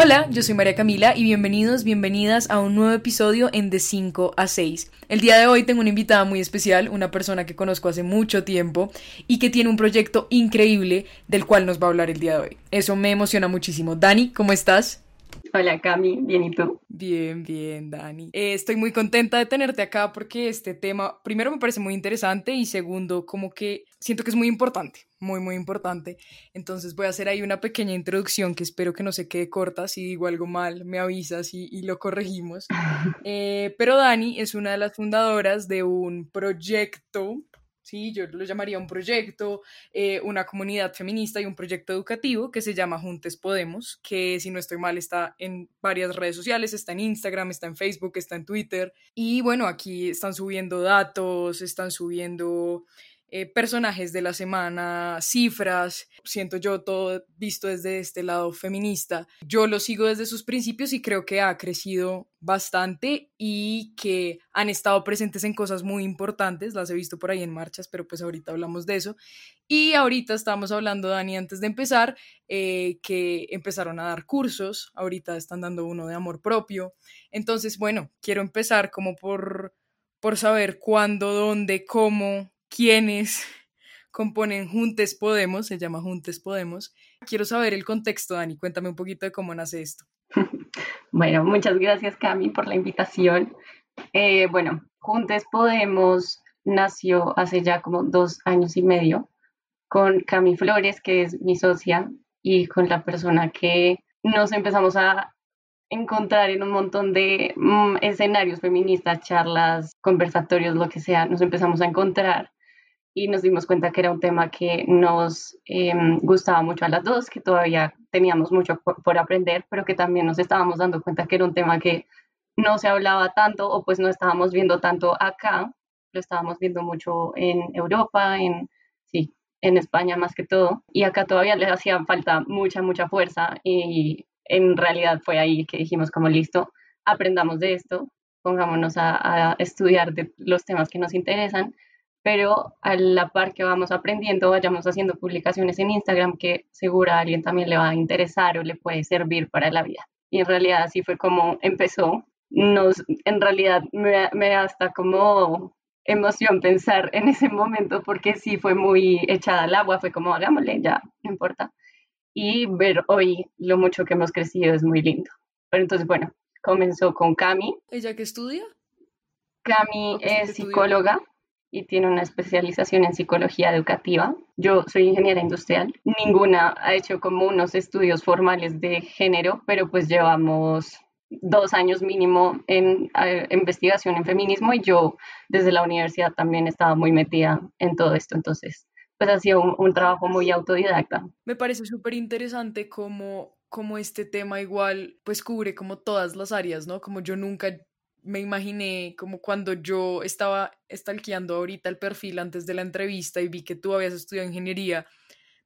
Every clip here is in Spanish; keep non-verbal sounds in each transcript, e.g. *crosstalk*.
Hola, yo soy María Camila y bienvenidos, bienvenidas a un nuevo episodio en De 5 a 6. El día de hoy tengo una invitada muy especial, una persona que conozco hace mucho tiempo y que tiene un proyecto increíble del cual nos va a hablar el día de hoy. Eso me emociona muchísimo. Dani, ¿cómo estás? Hola Cami, bien y tú. Bien, bien, Dani. Eh, estoy muy contenta de tenerte acá porque este tema, primero me parece muy interesante y segundo, como que siento que es muy importante, muy, muy importante. Entonces voy a hacer ahí una pequeña introducción que espero que no se quede corta. Si digo algo mal, me avisas y, lo corregimos. *laughs* Eh, pero Dani es una de las fundadoras de un proyecto ¿sí? Yo lo llamaría un proyecto, eh, una comunidad feminista y un proyecto educativo que se llama Juntes Podemos, que si no estoy mal está en varias redes sociales, está en Instagram, está en Facebook, está en Twitter. Y bueno, aquí están subiendo datos, están subiendo eh, personajes de la semana, cifras, siento yo todo visto desde este lado feminista. Yo lo sigo desde sus principios y creo que ha crecido bastante y que han estado presentes en cosas muy importantes, las he visto por ahí en marchas, pero pues ahorita hablamos de eso. Y ahorita estamos hablando, Dani, antes de empezar, eh, que empezaron a dar cursos, ahorita están dando uno de amor propio. Entonces, bueno, quiero empezar como por, por saber cuándo, dónde, cómo quienes componen Juntes Podemos, se llama Juntes Podemos. Quiero saber el contexto, Dani, cuéntame un poquito de cómo nace esto. *laughs* Bueno, muchas gracias, Cami, por la invitación. Eh, bueno, Juntes Podemos nació hace ya como dos años y medio con Cami Flores, que es mi socia, y con la persona que nos empezamos a encontrar en un montón de mm, escenarios feministas, charlas, conversatorios, lo que sea, nos empezamos a encontrar y nos dimos cuenta que era un tema que nos em, gustaba mucho a las dos, que todavía teníamos mucho por, aprender, pero que también nos estábamos dando cuenta que era un tema que no se hablaba tanto o pues no estábamos viendo tanto acá, lo estábamos viendo mucho en Europa, en, sí, en España más que todo, y acá todavía le hacía falta mucha, mucha fuerza y en realidad fue ahí que dijimos como listo, aprendamos de esto, pongámonos a, a estudiar de los temas que nos interesan pero a la par que vamos aprendiendo, vayamos haciendo publicaciones en Instagram que seguro a alguien también le va a interesar o le puede servir para la vida. Y en realidad así fue como empezó. Nos, en realidad me, me da hasta como emoción pensar en ese momento porque sí fue muy echada al agua, fue como hagámosle, ya, no importa. Y ver hoy lo mucho que hemos crecido es muy lindo. Pero entonces, bueno, comenzó con Cami. ¿Ella qué estudia? Cami es psicóloga y tiene una especialización en psicología educativa. Yo soy ingeniera industrial. Ninguna ha hecho como unos estudios formales de género, pero pues llevamos dos años mínimo en investigación en feminismo y yo desde la universidad también estaba muy metida en todo esto. Entonces, pues ha sido un, trabajo muy autodidacta. Me parece súper interesante cómo, cómo este tema igual pues cubre como todas las áreas, ¿no? Como yo nunca me imaginé como cuando yo estaba stalkeando ahorita el perfil antes de la entrevista y vi que tú habías estudiado ingeniería,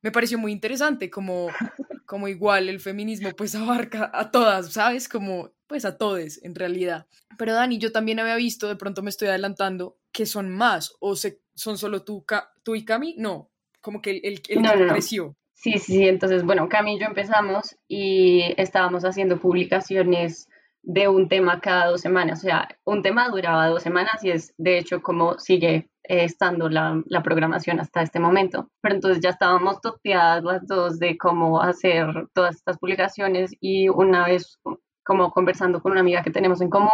me pareció muy interesante como, *laughs* como igual el feminismo pues abarca a todas, ¿sabes? Como pues a todes en realidad. Pero Dani, yo también había visto, de pronto me estoy adelantando, que son más o se, son solo tú, tú y Cami, no, como que el, el, el creció. Sí, sí, entonces, bueno, Cami y yo empezamos y estábamos haciendo publicaciones de un tema cada dos semanas. O sea, un tema duraba dos semanas y es de hecho como sigue eh, estando la, programación hasta este momento. Pero entonces ya estábamos toteadas las dos de cómo hacer todas estas publicaciones y una vez como conversando con una amiga que tenemos en común,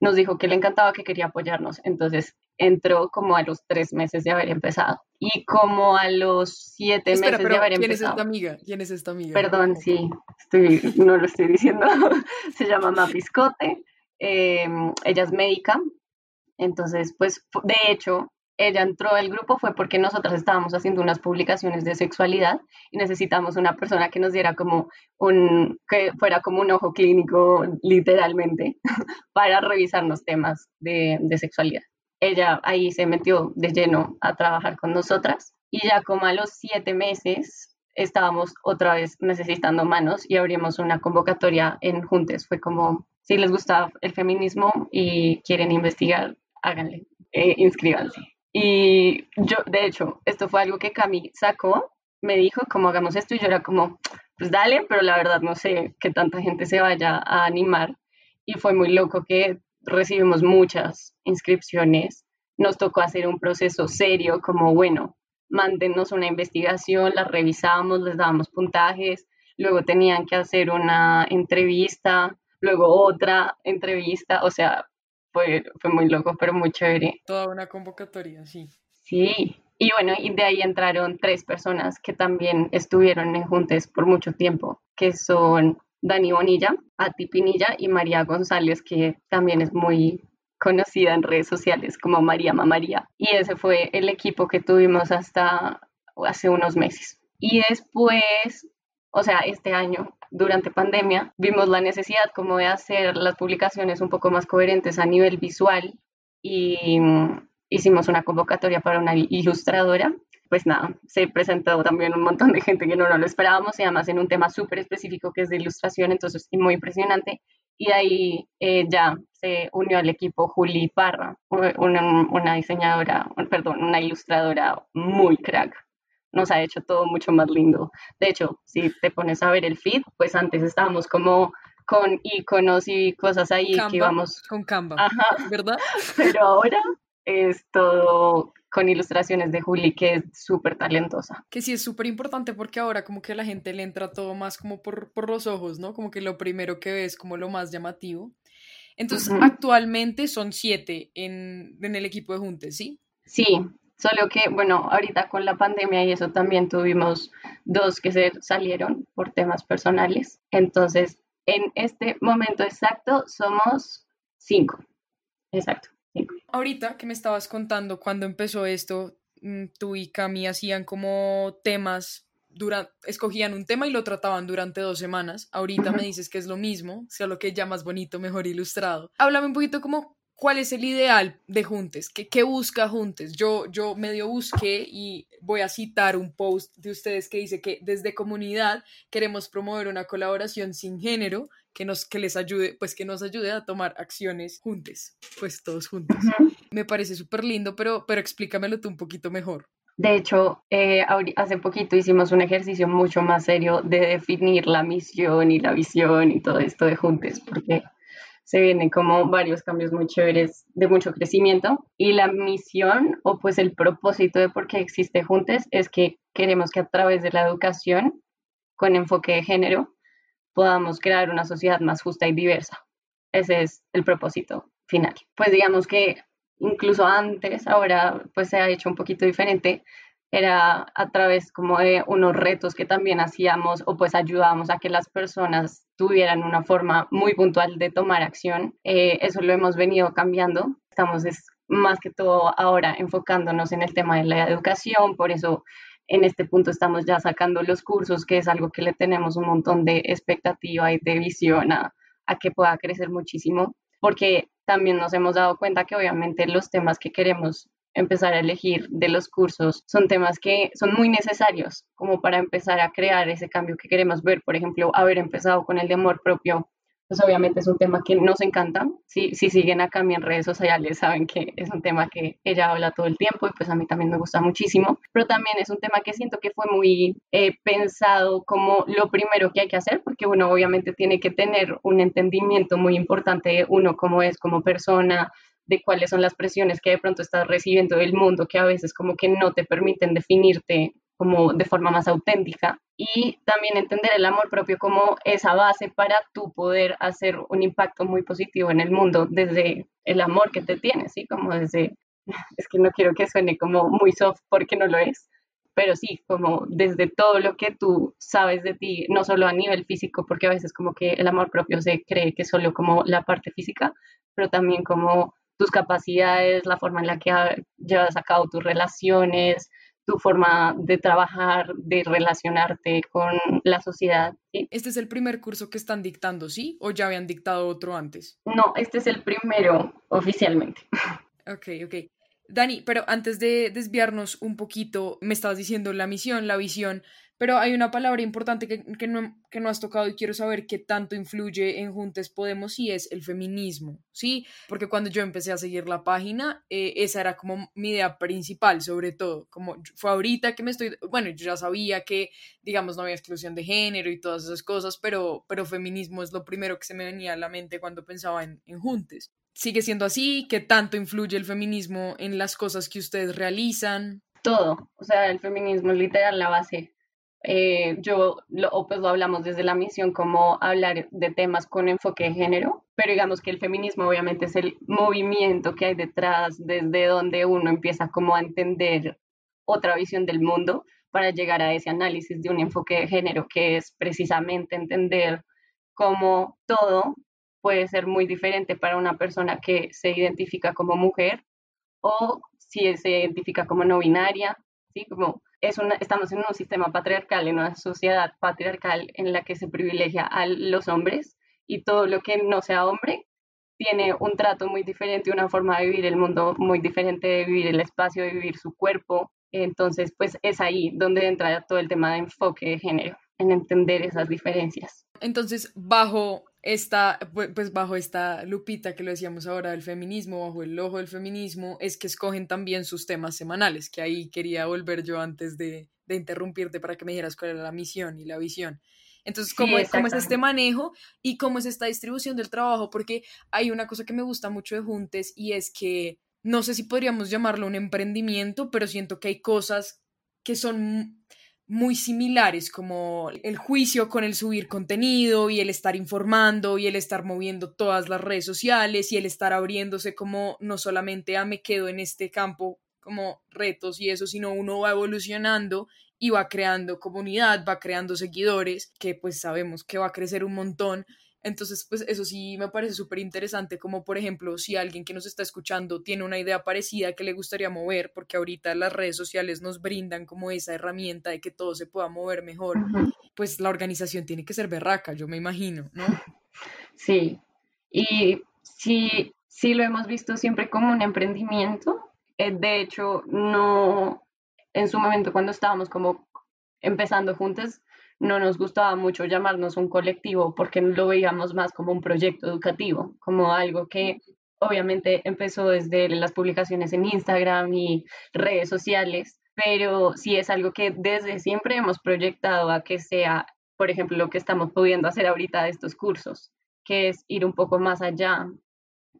nos dijo que le encantaba, que quería apoyarnos. Entonces entró como a los tres meses de haber empezado. Y como a los siete meses de haber ¿quién empezado. es esta amiga? ¿Quién es esta amiga? Perdón, sí, estoy, *laughs* no lo estoy diciendo. *laughs* Se llama Mapiscote. Em, ella es médica. Entonces, pues, de hecho, ella entró al grupo fue porque nosotras estábamos haciendo unas publicaciones de sexualidad y necesitamos una persona que nos diera como un, que fuera como un ojo clínico literalmente *laughs* para revisarnos temas de, de sexualidad. Ella ahí se metió de lleno a trabajar con nosotras y ya como a los siete meses estábamos otra vez necesitando manos y abrimos una convocatoria en Juntes. Fue como, si les gusta el feminismo y quieren investigar, háganle, eh, inscríbanse. Y yo, de hecho, esto fue algo que Cami sacó, me dijo, como hagamos esto, y yo era como, pues dale, pero la verdad no sé qué tanta gente se vaya a animar. Y fue muy loco que recibimos muchas inscripciones. Nos tocó hacer un proceso serio, como bueno, mándenos una investigación, la revisamos, les dábamos puntajes, luego tenían que hacer una entrevista, luego otra entrevista, o sea, fue, fue muy loco, pero muy chévere. Toda una convocatoria, sí. Sí, y bueno, y de ahí entraron tres personas que también estuvieron en Juntes por mucho tiempo, que son Dani Bonilla, Ati Pinilla y María González, que también es muy conocida en redes sociales como María María. Y ese fue el equipo que tuvimos hasta hace unos meses. Y después, o sea, este año, durante pandemia, vimos la necesidad como de hacer las publicaciones un poco más coherentes a nivel visual y hicimos una convocatoria para una ilustradora. Pues nada, se presentó también un montón de gente que no, lo esperábamos y además en un tema súper específico que es de ilustración, entonces muy impresionante. Y ahí eh, ya se unió al equipo Juli Parra, una, una diseñadora, perdón, una ilustradora muy crack nos ha hecho todo mucho más lindo. De hecho, si te pones a ver el feed, pues antes estábamos como con iconos y cosas ahí que íbamos con Canva, ¿verdad? *laughs* Pero ahora es todo con ilustraciones de Juli, que es súper talentosa. Que sí es súper importante porque ahora como que la gente le entra todo más como por, los ojos, ¿no? Como que lo primero que ves como lo más llamativo. Entonces, actualmente son siete en, en el equipo de Juntes, ¿sí? Sí, solo que, bueno, ahorita con la pandemia y eso también tuvimos dos que se salieron por temas personales. Entonces, en este momento exacto somos cinco. Exacto. Ahorita que me estabas contando cuando empezó esto, mm, tú y Cami hacían como temas, durante, escogían un tema y lo trataban durante dos semanas. Ahorita me dices que es lo mismo, solo que ya más bonito, mejor ilustrado. Háblame un poquito como ¿Cuál es el ideal de Juntes? ¿Qué, qué busca Juntes? Yo, yo medio busqué y voy a citar un post de ustedes que dice que desde comunidad queremos promover una colaboración sin género que nos que les ayude, pues que nos ayude a tomar acciones juntos, pues todos juntos. Me parece súper lindo, pero, pero explícamelo tú un poquito mejor. De hecho, eh, hace poquito hicimos un ejercicio mucho más serio de definir la misión y la visión y todo esto de Juntes, porque se vienen como varios cambios muy chéveres de mucho crecimiento y la misión o pues el propósito de por qué existe Juntes es que queremos que a través de la educación con enfoque de género podamos crear una sociedad más justa y diversa. Ese es el propósito final. Pues digamos que incluso antes, ahora pues se ha hecho un poquito diferente, era a través como de unos retos que también hacíamos o pues ayudábamos a que las personas tuvieran una forma muy puntual de tomar acción. Eh, eso lo hemos venido cambiando. Estamos más que todo ahora enfocándonos en el tema de la educación, por eso en este punto estamos ya sacando los cursos, que es algo que le tenemos un montón de expectativa y de visión a, a que pueda crecer muchísimo, porque también nos hemos dado cuenta que obviamente los temas que queremos empezar a elegir de los cursos son temas que son muy necesarios como para empezar a crear ese cambio que queremos ver. Por ejemplo, haber empezado con el de amor propio pues obviamente es un tema que nos encanta. Si, si siguen acá en redes sociales, saben que es un tema que ella habla todo el tiempo y pues a mí también me gusta muchísimo. Pero también es un tema que siento que fue muy eh, pensado como lo primero que hay que hacer, porque uno obviamente tiene que tener un entendimiento muy importante de uno cómo es como persona, de cuáles son las presiones que de pronto estás recibiendo del mundo, que a veces como que no te permiten definirte como de forma más auténtica y también entender el amor propio como esa base para tú poder hacer un impacto muy positivo en el mundo desde el amor que te tienes, ¿sí? Como desde, *laughs* es que no quiero que suene como muy soft porque no lo es, pero sí, como desde todo lo que tú sabes de ti, no solo a nivel físico, porque a veces como que el amor propio se cree que solo como la parte física, pero también como tus capacidades, la forma en la que llevas a cabo tus relaciones, tu forma de trabajar, de relacionarte con la sociedad. Este es el primer curso que están dictando, ¿sí? ¿O ya habían dictado otro antes? No, este es el primero oficialmente. Ok, ok. Dani, pero antes de desviarnos un poquito, me estabas diciendo la misión, la visión, Pero hay una palabra importante que, que, no, que no has tocado y quiero saber qué tanto influye en Juntes Podemos y es el feminismo, ¿sí? Porque cuando yo empecé a seguir la página, eh, esa era como mi idea principal, sobre todo, como fue ahorita que me estoy, bueno, yo ya sabía que, digamos, no había exclusión de género y todas esas cosas, pero, pero feminismo es lo primero que se me venía a la mente cuando pensaba en, en Juntes. ¿Sigue siendo así? ¿Qué tanto influye el feminismo en las cosas que ustedes realizan? Todo, o sea, el feminismo es literal la base eh, yo, lo, pues lo hablamos desde la misión como hablar de temas con enfoque de género, pero digamos que el feminismo obviamente es el movimiento que hay detrás, desde donde uno empieza como a entender otra visión del mundo para llegar a ese análisis de un enfoque de género, que es precisamente entender cómo todo puede ser muy diferente para una persona que se identifica como mujer o si se identifica como no binaria, ¿sí? Como es una, estamos en un sistema patriarcal, en una sociedad patriarcal en la que se privilegia a los hombres y todo lo que no sea hombre tiene un trato muy diferente, una forma de vivir el mundo muy diferente, de vivir el espacio, de vivir su cuerpo. Entonces, pues es ahí donde entra todo el tema de enfoque de género, en entender esas diferencias. Entonces, bajo esta, pues bajo esta lupita que lo decíamos ahora del feminismo, bajo el ojo del feminismo, es que escogen también sus temas semanales, que ahí quería volver yo antes de, de interrumpirte para que me dijeras cuál era la misión y la visión. Entonces, ¿cómo, ¿cómo, es este manejo y cómo es esta distribución del trabajo? Porque hay una cosa que me gusta mucho de Juntes y es que no sé si podríamos llamarlo un emprendimiento, pero siento que hay cosas que son muy similares, como el juicio con el subir contenido y el estar informando y el estar moviendo todas las redes sociales y el estar abriéndose como no solamente a me quedo en este campo como retos y eso, sino uno va evolucionando y va creando comunidad, va creando seguidores, que pues sabemos que va a crecer un montón entonces, pues eso sí me parece súper interesante, como por ejemplo, si alguien que nos está escuchando tiene una idea parecida que le gustaría mover, porque ahorita las redes sociales nos brindan como esa herramienta de que todo se pueda mover mejor, pues la organización tiene que ser berraca, yo me imagino, ¿no? *laughs* Sí, y sí, sí lo hemos visto siempre como un emprendimiento. Eh, de hecho, no, en su momento cuando estábamos como empezando juntos, no nos gustaba mucho llamarnos un colectivo porque lo veíamos más como un proyecto educativo, como algo que obviamente empezó desde las publicaciones en Instagram y redes sociales, pero sí es algo que desde siempre hemos proyectado a que sea, por ejemplo, lo que estamos pudiendo hacer ahorita de estos cursos, que es ir un poco más allá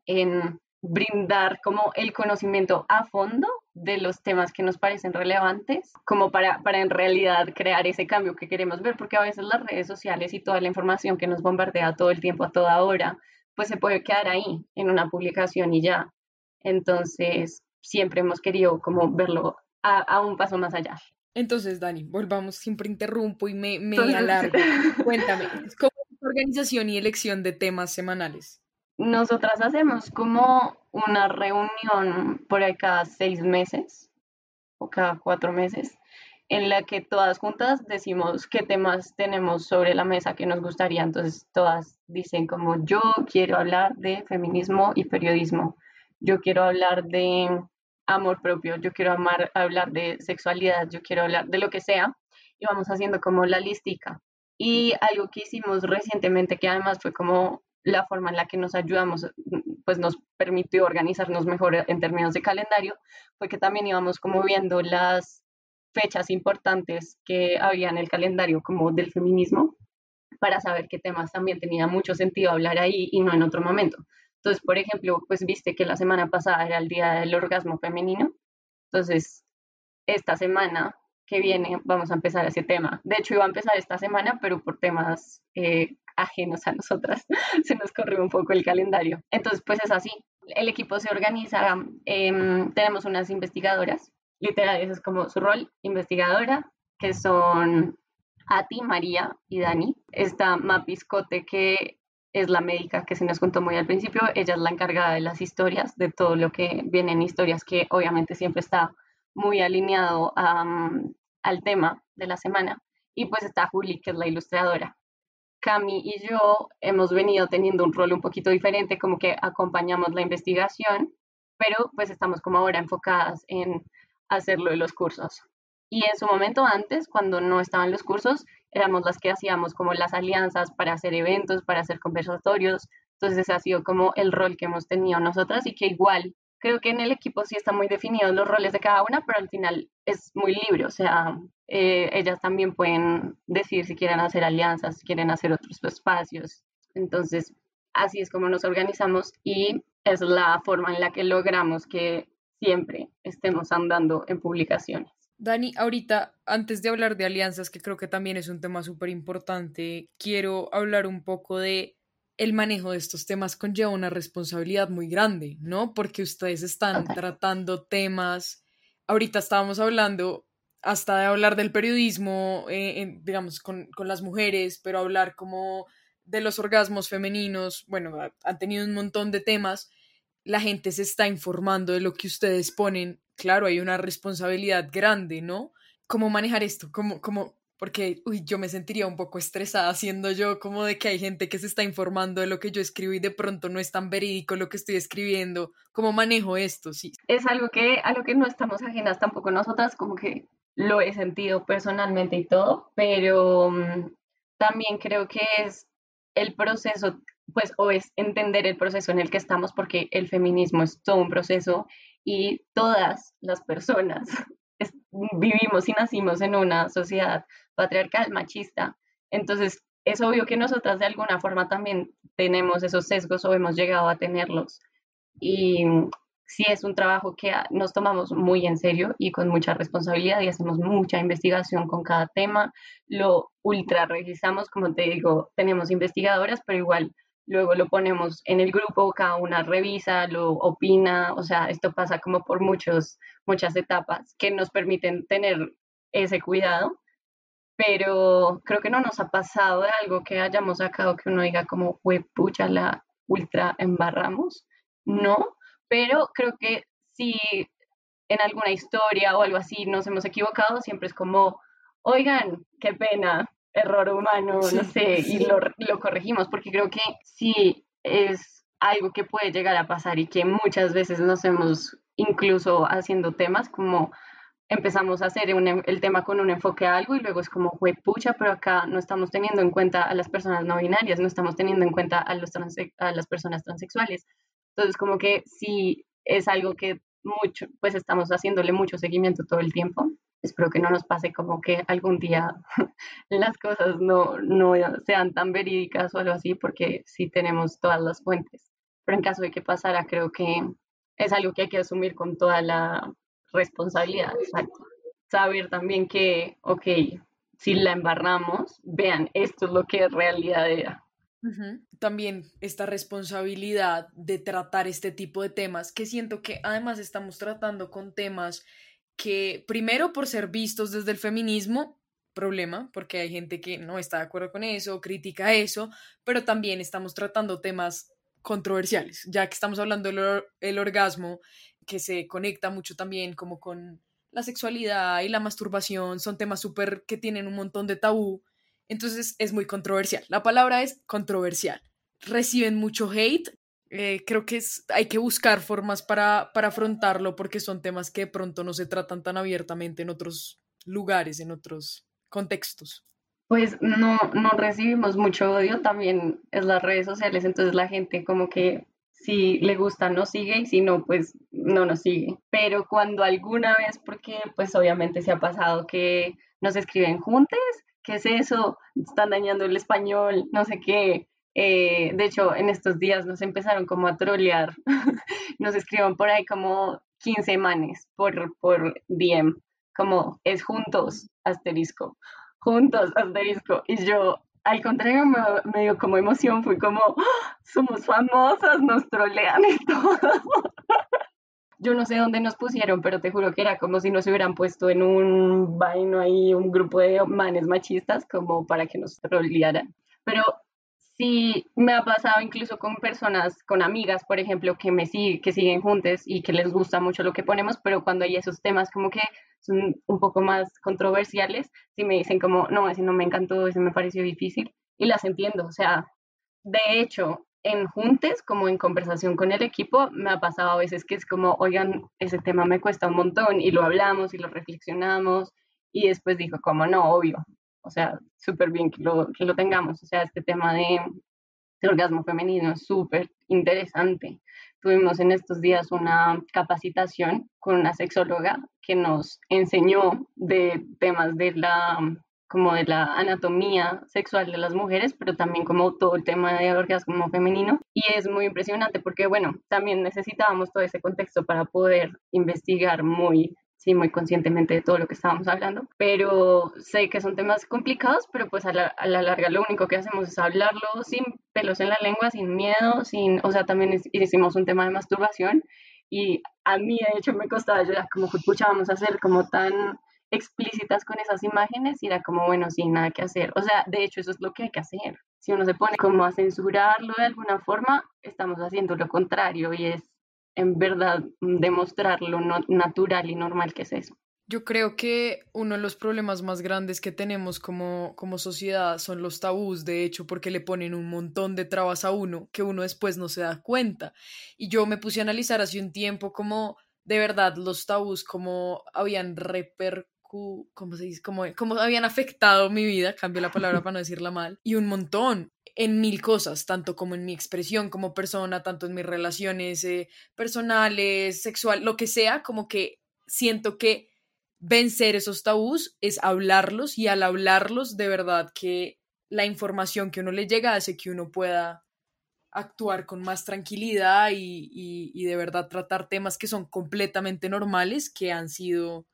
en brindar como el conocimiento a fondo de los temas que nos parecen relevantes, como para, para en realidad crear ese cambio que queremos ver, porque a veces las redes sociales y toda la información que nos bombardea todo el tiempo, a toda hora, pues se puede quedar ahí en una publicación y ya. Entonces, siempre hemos querido como verlo a, un paso más allá. Entonces, Dani, volvamos, siempre interrumpo y me, me alargo. *laughs* Cuéntame, ¿cómo es la organización y elección de temas semanales? Nosotras hacemos como una reunión por ahí cada seis meses o cada cuatro meses en la que todas juntas decimos qué temas tenemos sobre la mesa que nos gustaría. Entonces todas dicen como yo quiero hablar de feminismo y periodismo, yo quiero hablar de amor propio, yo quiero hablar de sexualidad, yo quiero hablar de lo que sea y vamos haciendo como la listica. Y algo que hicimos recientemente que además fue como la forma en la que nos ayudamos, pues nos permitió organizarnos mejor en términos de calendario, fue que también íbamos como viendo las fechas importantes que había en el calendario como del feminismo para saber qué temas también tenía mucho sentido hablar ahí y no en otro momento. Entonces, por ejemplo, pues viste que la semana pasada era el día del orgasmo femenino. Entonces, esta semana que viene vamos a empezar ese tema. De hecho, iba a empezar esta semana, pero por temas eh, ajenos a nosotras, *laughs* se nos corrió un poco el calendario. Entonces, pues es así. El equipo se organiza, em, tenemos unas investigadoras, literal, ese es como su rol, investigadora, que son Ati, María y Dani. Está Mapiscote, que es la médica que se nos contó muy al principio, ella es la encargada de las historias, de todo lo que viene en historias, que obviamente siempre está muy alineado al tema de la semana. Y pues está Juli, que es la ilustradora. Cami y yo hemos venido teniendo un rol un poquito diferente, como que acompañamos la investigación, pero pues estamos como ahora enfocadas en hacerlo de los cursos. Y en su momento antes, cuando no estaban los cursos, éramos las que hacíamos como las alianzas para hacer eventos, para hacer conversatorios. Entonces ese ha sido como el rol que hemos tenido nosotras y que igual creo que en el equipo sí están muy definidos los roles de cada una, pero al final es muy libre, o sea, eh, ellas también pueden decir si quieren hacer alianzas, si quieren hacer otros espacios. Entonces, así es como nos organizamos y es la forma en la que logramos que siempre estemos andando en publicaciones. Dani, ahorita, antes de hablar de alianzas, que creo que también es un tema súper importante, quiero hablar un poco de el manejo de estos temas conlleva una responsabilidad muy grande, ¿no? Porque ustedes están tratando temas, ahorita estábamos hablando hasta de hablar del periodismo, eh, digamos, con, con, las mujeres, pero hablar como de los orgasmos femeninos, bueno, han tenido un montón de temas, la gente se está informando de lo que ustedes ponen, claro, hay una responsabilidad grande, ¿no? ¿Cómo manejar esto? ¿Cómo, cómo, porque uy, yo me sentiría un poco estresada siendo yo como de que hay gente que se está informando de lo que yo escribo y de pronto no es tan verídico lo que estoy escribiendo. ¿Cómo manejo esto? Sí. Es algo que a lo que no estamos ajenas tampoco nosotras, como que lo he sentido personalmente y todo, pero mm, también creo que es el proceso, pues, o es entender el proceso en el que estamos, porque el feminismo es todo un proceso y todas las personas vivimos y nacimos en una sociedad patriarcal, machista. Entonces, es obvio que nosotras de alguna forma también tenemos esos sesgos o hemos llegado a tenerlos. Y sí es un trabajo que nos tomamos muy en serio y con mucha responsabilidad y hacemos mucha investigación con cada tema. Lo ultra revisamos, como te digo, tenemos investigadoras, pero igual luego lo ponemos en el grupo, cada una revisa, lo opina, o sea, esto pasa como por muchos, muchas etapas que nos permiten tener ese cuidado, pero creo que no nos ha pasado de algo que hayamos sacado que uno diga como, pucha, la ultra embarramos, no, pero creo que si en alguna historia o algo así nos hemos equivocado, siempre es como, oigan, qué pena, error humano, no sé, y lo, lo corregimos, porque creo que sí es algo que puede llegar a pasar y que muchas veces nos hemos, incluso haciendo temas, como empezamos a hacer el tema con un enfoque a algo y luego es como, fue pucha, pero acá no estamos teniendo en cuenta a las personas no binarias, no estamos teniendo en cuenta a, los a las personas transexuales. Entonces, como que sí es algo que mucho, pues estamos haciéndole mucho seguimiento todo el tiempo espero que no nos pase como que algún día *laughs* las cosas no, no sean tan verídicas o algo así, porque sí tenemos todas las fuentes. Pero en caso de que pasara, creo que es algo que hay que asumir con toda la responsabilidad. Saber también que, ok, si la embarramos, vean, esto es lo que en realidad era. También esta responsabilidad de tratar este tipo de temas, que siento que además estamos tratando con temas que primero por ser vistos desde el feminismo, problema, porque hay gente que no está de acuerdo con eso, critica eso, pero también estamos tratando temas controversiales, ya que estamos hablando del orgasmo, que se conecta mucho también como con la sexualidad y la masturbación, son temas súper que tienen un montón de tabú, entonces es muy controversial. La palabra es controversial. Reciben mucho hate, eh, creo que es, hay que buscar formas para, para afrontarlo porque son temas que de pronto no se tratan tan abiertamente en otros lugares, en otros contextos. Pues no, no recibimos mucho odio, también es las redes sociales, entonces la gente como que si le gusta nos sigue y si no, pues no nos sigue. Pero cuando alguna vez, porque pues obviamente se ha pasado que nos escriben juntes, ¿qué es eso? Están dañando el español, no sé qué, eh, de hecho, en estos días nos empezaron como a trolear. *laughs* nos escriban por ahí como 15 manes por, por DM, como es juntos, asterisco, juntos, asterisco. Y yo, al contrario, me, dio como emoción, fui como, ¡Ah! somos famosas, nos trolean y *laughs* todo. yo no sé dónde nos pusieron, pero te juro que era como si nos hubieran puesto en un vaino ahí, un grupo de manes machistas, como para que nos trolearan. Pero Sí, me ha pasado incluso con personas, con amigas, por ejemplo, que me siguen, que siguen juntas y que les gusta mucho lo que ponemos, pero cuando hay esos temas como que son un poco más controversiales, sí me dicen como, no, ese no me encantó, ese me pareció difícil, y las entiendo. O sea, de hecho, en juntes, como en conversación con el equipo, me ha pasado a veces que es como, oigan, ese tema me cuesta un montón, y lo hablamos y lo reflexionamos, y después dijo, como no, obvio, o sea, súper bien que lo, que lo tengamos, o sea, este tema de, de orgasmo femenino es súper interesante. Tuvimos en estos días una capacitación con una sexóloga que nos enseñó de temas de la como de la anatomía sexual de las mujeres, pero también como todo el tema de orgasmo femenino. Y es muy impresionante porque, bueno, también necesitábamos todo ese contexto para poder investigar muy sí, muy conscientemente de todo lo que estábamos hablando, pero sé que son temas complicados, pero pues a la, a la, larga lo único que hacemos es hablarlo sin pelos en la lengua, sin miedo, sin, o sea, también hicimos un tema de masturbación y a mí de hecho me costaba llorar como que escuchábamos hacer como tan explícitas con esas imágenes y era como, bueno, sin nada que hacer. O sea, de hecho eso es lo que hay que hacer. Si uno se pone como a censurarlo de alguna forma, estamos haciendo lo contrario y es en verdad demostrar lo natural y normal que es eso. Yo creo que uno de los problemas más grandes que tenemos como, como sociedad son los tabús, de hecho, porque le ponen un montón de trabas a uno que uno después no se da cuenta. Y yo me puse a analizar hace un tiempo como de verdad los tabús, como habían repercu... ¿Cómo se dice? Como, como habían afectado mi vida, cambio la palabra para no decirla mal, y un montón en mil cosas, tanto como en mi expresión como persona, tanto en mis relaciones eh, personales, sexual, lo que sea, como que siento que vencer esos tabús es hablarlos y al hablarlos de verdad que la información que uno le llega hace que uno pueda actuar con más tranquilidad y, y, y de verdad tratar temas que son completamente normales que han sido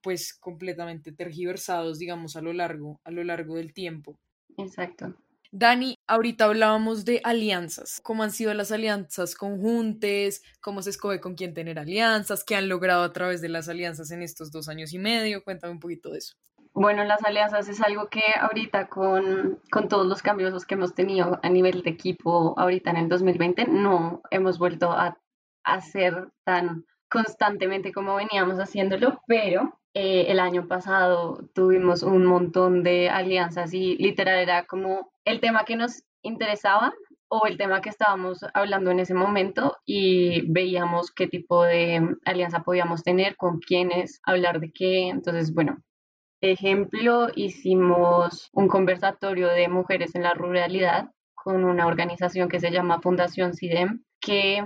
pues completamente tergiversados digamos a lo largo a lo largo del tiempo. Exacto. Dani, ahorita hablábamos de alianzas, cómo han sido las alianzas conjuntes, cómo se escoge con quién tener alianzas, qué han logrado a través de las alianzas en estos dos años y medio. Cuéntame un poquito de eso. Bueno, las alianzas es algo que ahorita con, con todos los cambios que hemos tenido a nivel de equipo ahorita en el 2020 no hemos vuelto a hacer tan constantemente como veníamos haciéndolo, pero eh, el año pasado tuvimos un montón de alianzas y literal era como el tema que nos interesaba o el tema que estábamos hablando en ese momento y veíamos qué tipo de alianza podíamos tener, con quiénes, hablar de qué. Entonces, bueno, ejemplo, hicimos un conversatorio de mujeres en la ruralidad con una organización que se llama Fundación CIDEM, que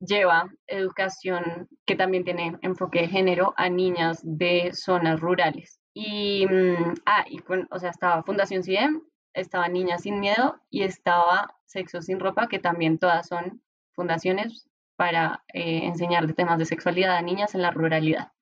lleva educación que también tiene enfoque de género a niñas de zonas rurales. Y, mm, ah, y con, o sea, estaba Fundación CIEM, estaba Niñas Sin Miedo y estaba Sexo Sin Ropa, que también todas son fundaciones para eh, enseñar temas de sexualidad a niñas en la ruralidad.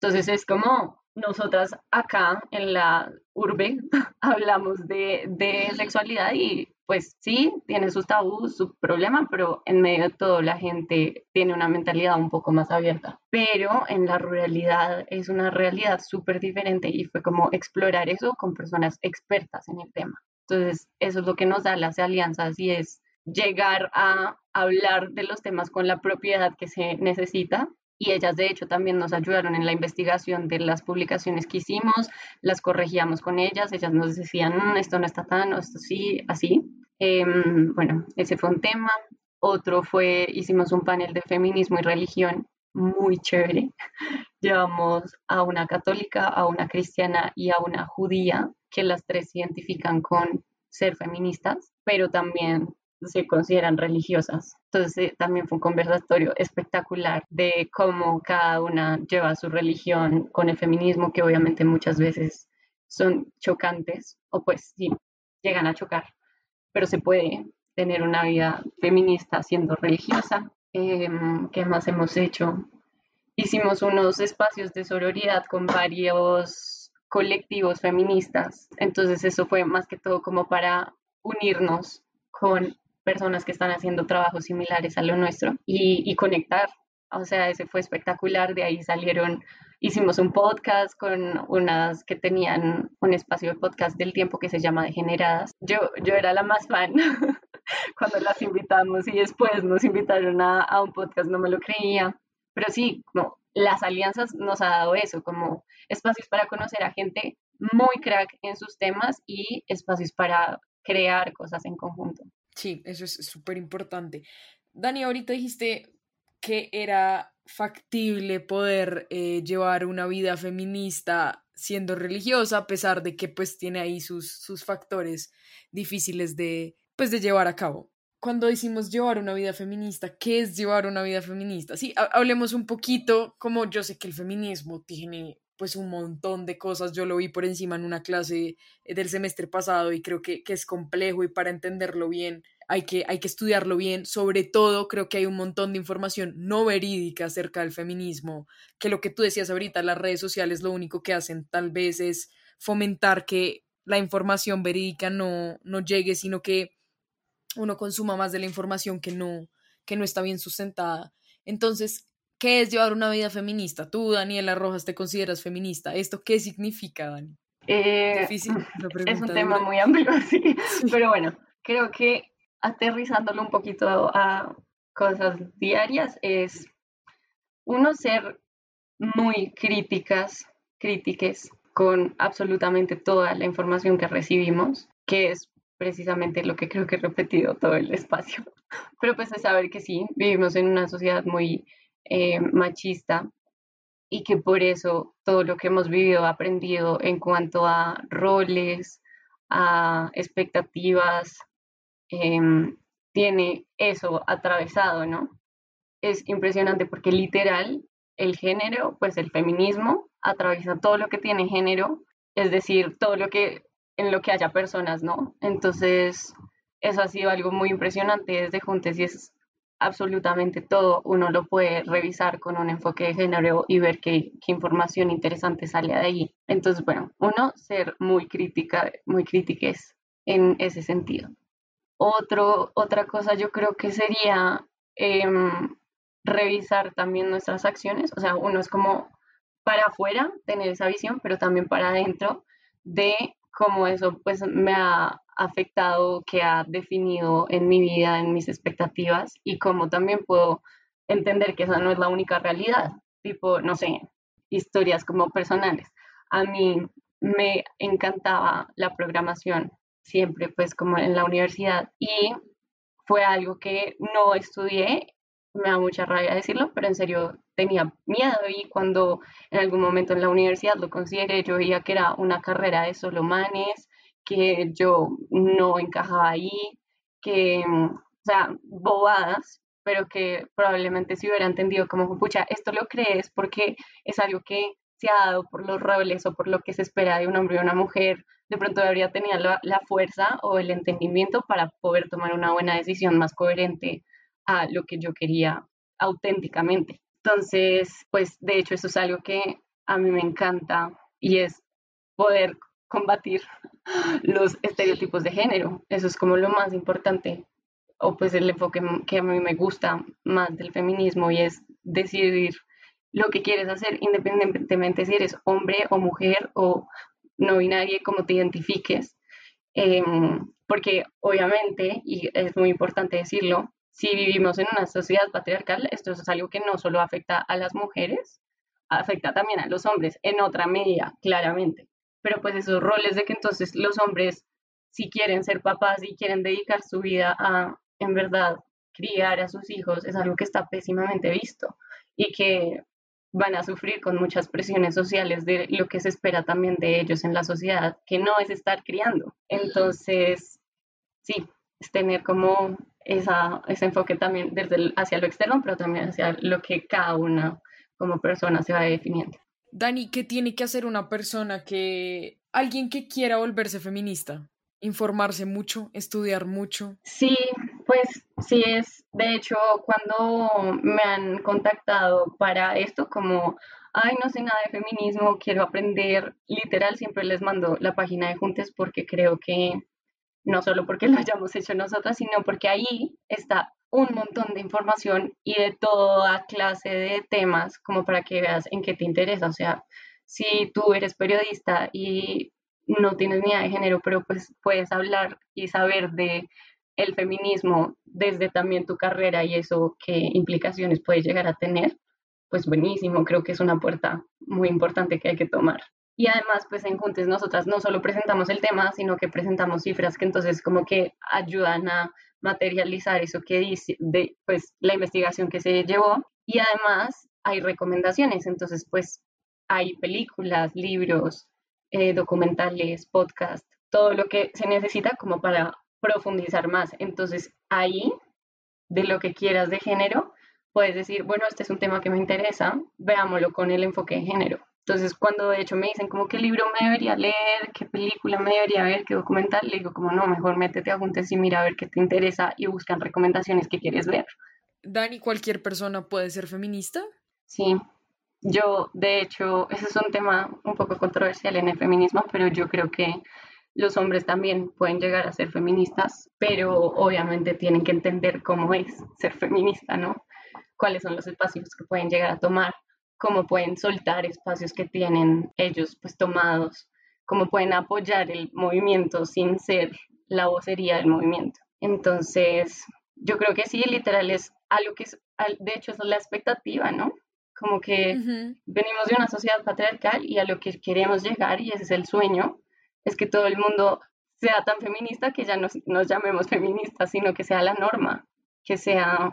Entonces es como nosotras acá en la urbe *laughs* hablamos de, de sexualidad y pues sí, tiene sus tabús, su problema, pero en medio de todo la gente tiene una mentalidad un poco más abierta. Pero en la ruralidad es una realidad súper diferente y fue como explorar eso con personas expertas en el tema. Entonces, eso es lo que nos da las alianzas y es llegar a hablar de los temas con la propiedad que se necesita y ellas de hecho también nos ayudaron en la investigación de las publicaciones que hicimos, las corregíamos con ellas, ellas nos decían, mm, esto no está tan, esto sí, así. Em, bueno, ese fue un tema. Otro fue, hicimos un panel de feminismo y religión muy chévere. *laughs* Llevamos a una católica, a una cristiana y a una judía, que las tres se identifican con ser feministas, pero también se consideran religiosas. Entonces eh, también fue un conversatorio espectacular de cómo cada una lleva su religión con el feminismo, que obviamente muchas veces son chocantes, o pues sí, llegan a chocar, pero se puede tener una vida feminista siendo religiosa. Em, ¿Qué más hemos hecho? Hicimos unos espacios de sororidad con varios colectivos feministas, entonces eso fue más que todo como para unirnos con personas que están haciendo trabajos similares a lo nuestro y, conectar. O sea, ese fue espectacular. De ahí salieron, hicimos un podcast con unas que tenían un espacio de podcast del tiempo que se llama Degeneradas. Yo, yo era la más fan *laughs* cuando las invitamos y después nos invitaron a, a un podcast, no me lo creía. Pero sí, como las alianzas nos ha dado eso, como espacios para conocer a gente muy crack en sus temas y espacios para crear cosas en conjunto. Sí, eso es súper importante. Dani, ahorita dijiste que era factible poder eh, llevar una vida feminista siendo religiosa, a pesar de que pues tiene ahí sus, sus factores difíciles de, pues, de llevar a cabo. Cuando decimos llevar una vida feminista, ¿qué es llevar una vida feminista? Sí, hablemos un poquito, como yo sé que el feminismo tiene pues un montón de cosas. Yo lo vi por encima en una clase eh, del semestre pasado y creo que, es complejo y para entenderlo bien hay que, hay que estudiarlo bien. Sobre todo creo que hay un montón de información no verídica acerca del feminismo, que lo que tú decías ahorita, las redes sociales lo único que hacen tal vez es fomentar que la información verídica no, no llegue, sino que uno consuma más de la información que no, que no está bien sustentada. Entonces, ¿Qué es llevar una vida feminista? Tú, Daniela Rojas, te consideras feminista. ¿Esto qué significa, Dani? Eh, Difícil. *laughs* Es un tema muy amplio, *laughs* sí. Pero bueno, creo que aterrizándolo un poquito a cosas diarias es uno ser muy críticas, crítiques con absolutamente toda la información que recibimos, que es precisamente lo que creo que he repetido todo el espacio. *laughs* Pero pues es saber que sí, vivimos en una sociedad muy eh, machista y que por eso todo lo que hemos vivido, aprendido en cuanto a roles, a expectativas, em, tiene eso atravesado, ¿no? Es impresionante porque literal el género, pues el feminismo atraviesa todo lo que tiene género, es decir, todo lo que en lo que haya personas, ¿no? Entonces, eso ha sido algo muy impresionante desde Juntes y es absolutamente todo uno lo puede revisar con un enfoque de género y ver qué, información interesante sale de ahí. Entonces, bueno, uno, ser muy crítica, muy críticas en ese sentido. Otro, otra cosa yo creo que sería em, revisar también nuestras acciones, o sea, uno es como para afuera tener esa visión, pero también para adentro de cómo eso pues me ha afectado, que ha definido en mi vida, en mis expectativas y cómo también puedo entender que esa no es la única realidad. Tipo, no sé, historias como personales. A mí me encantaba la programación, siempre pues como en la universidad y fue algo que no estudié me da mucha rabia decirlo, pero en serio tenía miedo y cuando en algún momento en la universidad lo consideré, yo veía que era una carrera de solomanes, que yo no encajaba ahí, que, o sea, bobadas, pero que probablemente si hubiera entendido como, pucha, esto lo crees porque es algo que dado por los roles o por lo que se espera de un hombre y una mujer, de pronto habría tenido la, la fuerza o el entendimiento para poder tomar una buena decisión más coherente a lo que yo quería auténticamente. Entonces, pues de hecho eso es algo que a mí me encanta y es poder combatir *laughs* los estereotipos de género. Eso es como lo más importante o pues el enfoque que a mí me gusta más del feminismo y es decidir lo que quieres hacer independientemente si eres hombre o mujer o no binaria, como te identifiques. Em, porque obviamente, y es muy importante decirlo, si vivimos en una sociedad patriarcal, esto es algo que no solo afecta a las mujeres, afecta también a los hombres en otra medida, claramente. Pero pues esos roles de que entonces los hombres, si quieren ser papás y quieren dedicar su vida a, en verdad, criar a sus hijos, es algo que está pésimamente visto y que van a sufrir con muchas presiones sociales de lo que se espera también de ellos en la sociedad, que no es estar criando. Entonces, sí, es tener como esa, ese enfoque también desde hacia lo externo, pero también hacia lo que cada una como persona se va definiendo. Dani, ¿qué tiene que hacer una persona que, alguien que quiera volverse feminista? Informarse mucho, estudiar mucho. Sí, pues sí es, de hecho, cuando me han contactado para esto, como, ay, no sé nada de feminismo, quiero aprender, literal, siempre les mando la página de Juntes porque creo que no solo porque lo hayamos hecho nosotras, sino porque ahí está un montón de información y de toda clase de temas como para que veas en qué te interesa. O sea, si tú eres periodista y no tienes ni idea de género, pero pues puedes hablar y saber de el feminismo desde también tu carrera y eso qué implicaciones puede llegar a tener, pues buenísimo, creo que es una puerta muy importante que hay que tomar. Y además, pues en Juntes nosotras no solo presentamos el tema, sino que presentamos cifras que entonces como que ayudan a materializar eso que dice, de, pues la investigación que se llevó. Y además hay recomendaciones, entonces pues hay películas, libros, eh, documentales, podcasts, todo lo que se necesita como para profundizar más. Entonces, ahí, de lo que quieras de género, puedes decir, bueno, este es un tema que me interesa, veámoslo con el enfoque de género. Entonces, cuando de hecho me dicen como qué libro me debería leer, qué película me debería ver, qué documental, le digo como no, mejor métete a Juntes y mira a ver qué te interesa y buscan recomendaciones que quieres ver. Dani, ¿cualquier persona puede ser feminista? Sí, yo de hecho, ese es un tema un poco controversial en el feminismo, pero yo creo que los hombres también pueden llegar a ser feministas, pero obviamente tienen que entender cómo es ser feminista, ¿no? Cuáles son los espacios que pueden llegar a tomar cómo pueden soltar espacios que tienen ellos pues tomados, cómo pueden apoyar el movimiento sin ser la vocería del movimiento. Entonces, yo creo que sí, literal es algo que es, de hecho es la expectativa, ¿no? Como que venimos de una sociedad patriarcal y a lo que queremos llegar, y ese es el sueño, es que todo el mundo sea tan feminista que ya nos, nos llamemos feministas, sino que sea la norma, que sea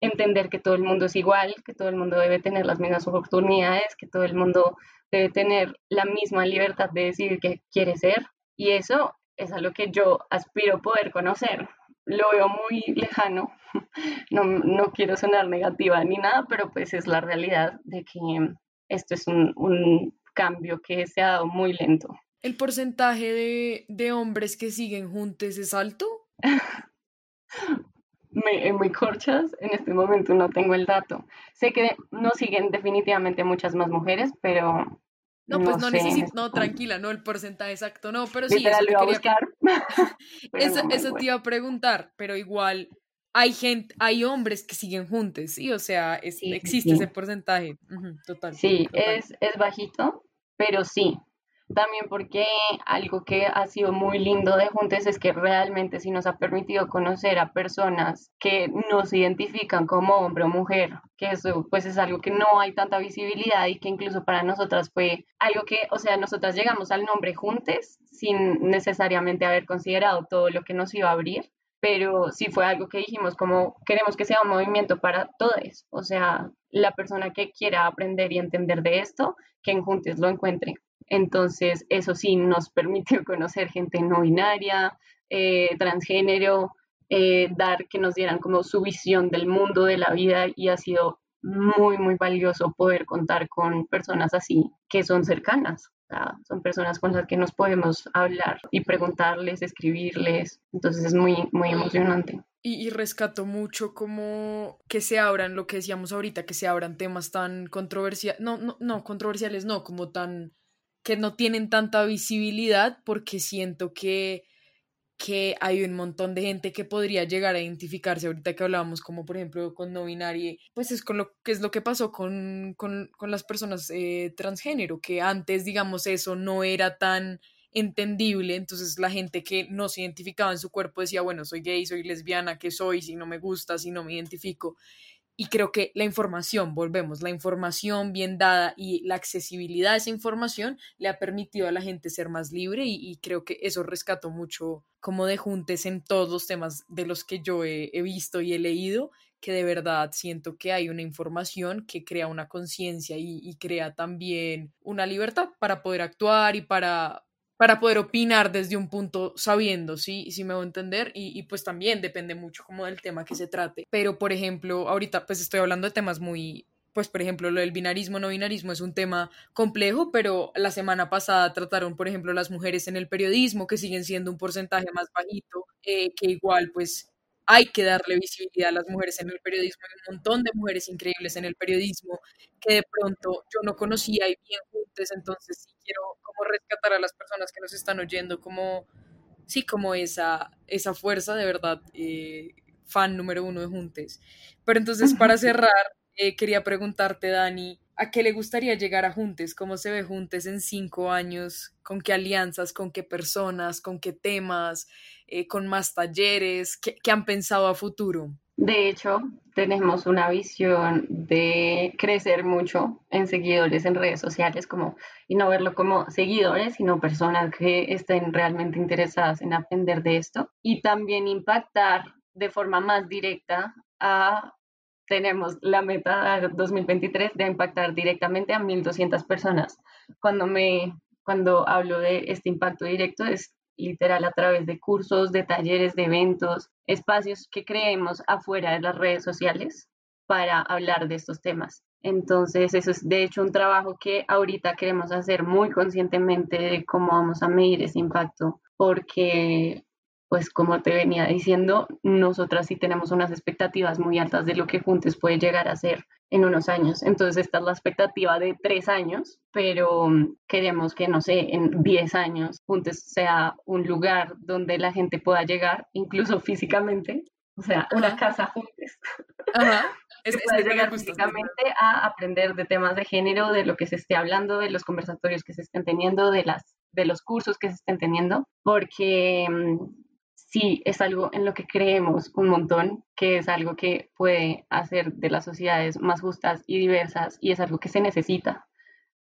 entender que todo el mundo es igual, que todo el mundo debe tener las mismas oportunidades, que todo el mundo debe tener la misma libertad de decidir qué quiere ser. Y eso es a lo que yo aspiro poder conocer. Lo veo muy lejano, *laughs* no, no quiero sonar negativa ni nada, pero pues es la realidad de que esto es un, un cambio que se ha dado muy lento. ¿El porcentaje de, de hombres que siguen juntos es alto? *laughs* me, muy corchas, en este momento no tengo el dato. Sé que no siguen definitivamente muchas más mujeres, pero... No, pues no, necesito, no, tranquila, no el porcentaje exacto, no, pero sí, eso, te a buscar. *laughs* eso, eso te iba a preguntar, pero igual hay gente, hay hombres que siguen juntos, ¿sí? O sea, existe ese porcentaje. total. Sí, Es, es bajito, pero sí, también porque algo que ha sido muy lindo de Juntes es que realmente sí nos ha permitido conocer a personas que nos identifican como hombre o mujer, que eso pues es algo que no hay tanta visibilidad y que incluso para nosotras fue algo que, o sea, nosotras llegamos al nombre Juntes sin necesariamente haber considerado todo lo que nos iba a abrir, pero sí fue algo que dijimos como queremos que sea un movimiento para todos, o sea, la persona que quiera aprender y entender de esto, que en Juntes lo encuentre. Entonces, eso sí nos *laughs* permitió conocer gente no binaria, eh, transgénero, eh, dar que nos dieran como su visión del mundo, de la vida, y ha sido muy, muy valioso poder contar con personas así que son cercanas. son personas con las que nos podemos hablar y preguntarles, escribirles. Entonces es muy, muy emocionante. Y, rescato mucho como que se abran, lo que decíamos ahorita, que se abran temas tan controversiales, no, no, no, controversiales no, como tan que no tienen tanta visibilidad porque siento que, que hay un montón de gente que podría llegar a identificarse ahorita que hablábamos como por ejemplo con no binario, pues es con lo que es lo que pasó con, con, con las personas eh, transgénero, que antes digamos eso no era tan entendible, entonces la gente que no se identificaba en su cuerpo decía, bueno, soy gay, soy lesbiana, ¿qué soy? Si no me gusta, si no me identifico. Y creo que la información, volvemos, la información bien dada y la accesibilidad a esa información le ha permitido a la gente ser más libre y, creo que eso rescato mucho como de juntes en todos los temas de los que yo he, visto y he leído, que de verdad siento que hay una información que crea una conciencia y, y crea también una libertad para poder actuar y para, para poder opinar desde un punto sabiendo, ¿sí? Si me voy a entender, y, y, pues también depende mucho como del tema que se trate. Pero, por ejemplo, ahorita pues estoy hablando de temas muy, pues por ejemplo, lo del binarismo, no binarismo es un tema complejo, pero la semana pasada trataron, por ejemplo, las mujeres en el periodismo, que siguen siendo un porcentaje más bajito, eh, que igual pues hay que darle visibilidad a las mujeres en el periodismo, hay un montón de mujeres increíbles en el periodismo que de pronto yo no conocía y bien juntas, entonces sí quiero rescatar a las personas que nos están oyendo como, sí, como esa, esa fuerza de verdad, eh, fan número uno de Juntes. Pero entonces, para *laughs* cerrar, eh, quería preguntarte, Dani, ¿a qué le gustaría llegar a Juntes? ¿Cómo se ve Juntes en cinco años? ¿Con qué alianzas? ¿Con qué personas? ¿Con qué temas? Eh, ¿Con más talleres? ¿Qué, ¿Qué han pensado a futuro? De hecho, tenemos una visión de crecer mucho en seguidores en redes sociales, como, y no verlo como seguidores, sino personas que estén realmente interesadas en aprender de esto, y también impactar de forma más directa a tenemos la meta 2023 de impactar directamente a 1.200 personas. Cuando, me, cuando hablo de este impacto directo es literal a través de cursos, de talleres, de eventos, espacios que creemos afuera de las redes sociales para hablar de estos temas. Entonces, eso es de hecho un trabajo que ahorita queremos hacer muy conscientemente de cómo vamos a medir ese impacto, porque, pues como te venía diciendo, nosotras sí tenemos unas expectativas muy altas de lo que Juntes puede llegar a ser en unos años. Entonces, esta es la expectativa de tres años, pero mm, queremos que, no sé, en diez años Juntes sea un lugar donde la gente pueda llegar, incluso físicamente, o sea, una casa Juntes. Ajá. *laughs* Es, es llegar físicamente a aprender de temas de género, de lo que se esté hablando, de los conversatorios que se estén teniendo, de, las, de los cursos que se estén teniendo, porque mm, sí es algo en lo que creemos un montón, que es algo que puede hacer de las sociedades más justas y diversas y es algo que se necesita.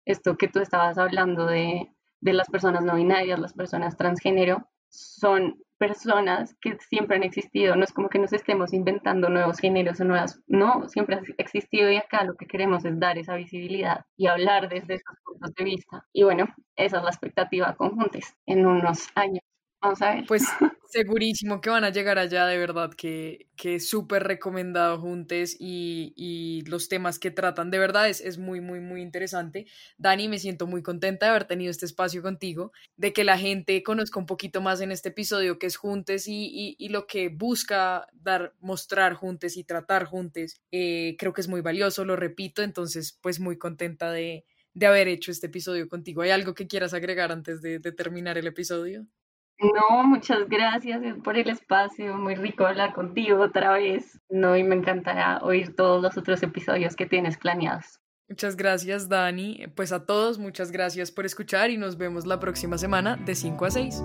Esto que tú estabas hablando de, de las personas no binarias, las personas transgénero, son personas que siempre han existido, no es como que nos estemos inventando nuevos géneros o nuevas, no, siempre ha existido y acá lo que queremos es dar esa visibilidad y hablar desde esos puntos de vista. Y bueno, esa es la expectativa conjuntes en unos años. Vamos a ver. Pues *laughs* segurísimo que van a llegar allá, de verdad, que, que súper recomendado juntes y, y, los temas que tratan, de verdad es, es muy, muy, muy interesante. Dani, me siento muy contenta de haber tenido este espacio contigo, de que la gente conozca un poquito más en este episodio que es Juntes y, y, lo que busca dar, mostrar Juntes y tratar Juntes. Eh, creo que es muy valioso, lo repito, entonces pues muy contenta de, de haber hecho este episodio contigo. ¿Hay algo que quieras agregar antes de, de terminar el episodio? No, muchas gracias por el espacio, muy rico hablar contigo otra vez. No, y me encantará oír todos los otros episodios que tienes planeados. Muchas gracias, Dani. Pues a todos, muchas gracias por escuchar y nos vemos la próxima semana de 5 a 6.